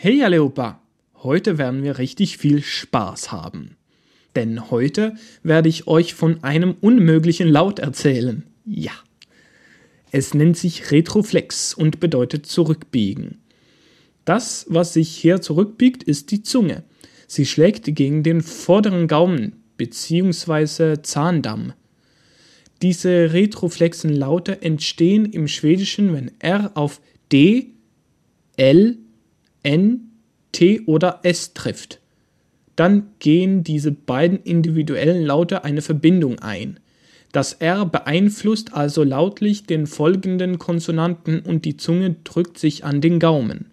Hey Aleopa, heute werden wir richtig viel Spaß haben. Denn heute werde ich euch von einem unmöglichen Laut erzählen. Ja. Es nennt sich Retroflex und bedeutet zurückbiegen. Das, was sich hier zurückbiegt, ist die Zunge. Sie schlägt gegen den vorderen Gaumen bzw. Zahndamm. Diese retroflexen Laute entstehen im Schwedischen, wenn R auf D, L, N, T oder S trifft. Dann gehen diese beiden individuellen Laute eine Verbindung ein. Das R beeinflusst also lautlich den folgenden Konsonanten und die Zunge drückt sich an den Gaumen.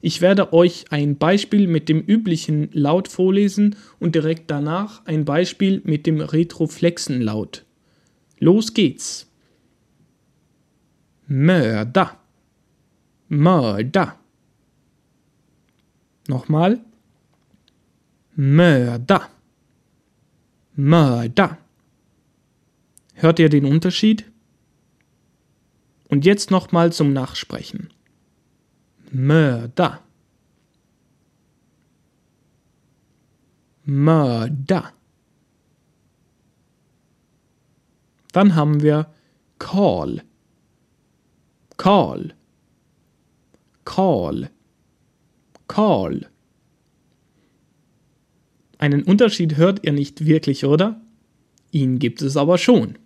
Ich werde euch ein Beispiel mit dem üblichen Laut vorlesen und direkt danach ein Beispiel mit dem retroflexen Laut. Los geht's. Mörda. Mörda. Nochmal. Mörda. Mörda. Hört ihr den Unterschied? Und jetzt nochmal zum Nachsprechen. Mörda. Mörda. Dann haben wir Karl. Karl. Karl. Karl. Einen Unterschied hört ihr nicht wirklich, oder? Ihn gibt es aber schon.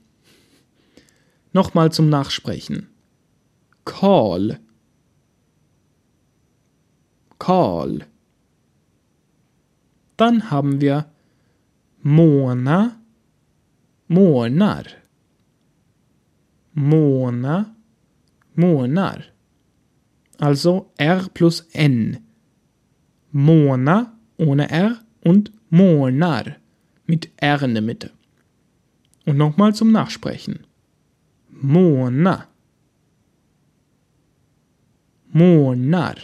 Nochmal zum Nachsprechen. Call. Call. Dann haben wir Mona, månar. Mona, månar. Also R plus N. Mona ohne R und Månar mit R in der Mitte. Und nochmal zum Nachsprechen. Mona. Månar.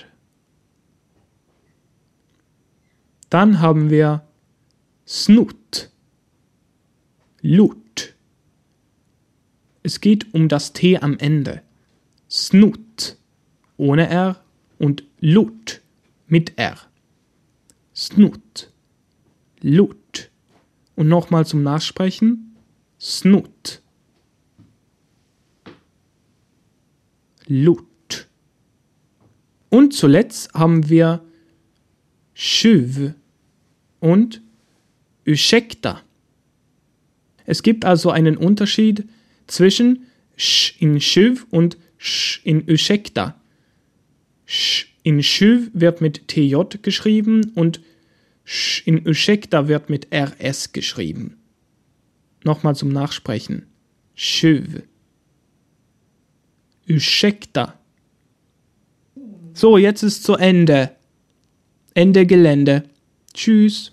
Dann haben wir Snut. Lut. Es geht um das T am Ende. Snut ohne R und Lut mit R. Snut. Lut. Und nochmal zum Nachsprechen. Snut. Lut. Und zuletzt haben wir Tjuv und Ursäkta. Es gibt also einen Unterschied zwischen Sch in Tjuv und Sch in Ursäkta. In Tjuv wird mit TJ geschrieben und in Ursäkta wird mit RS geschrieben. Nochmal zum Nachsprechen. Tjuv. Ursäkta. So, jetzt ist zu Ende. Ende Gelände. Tschüss.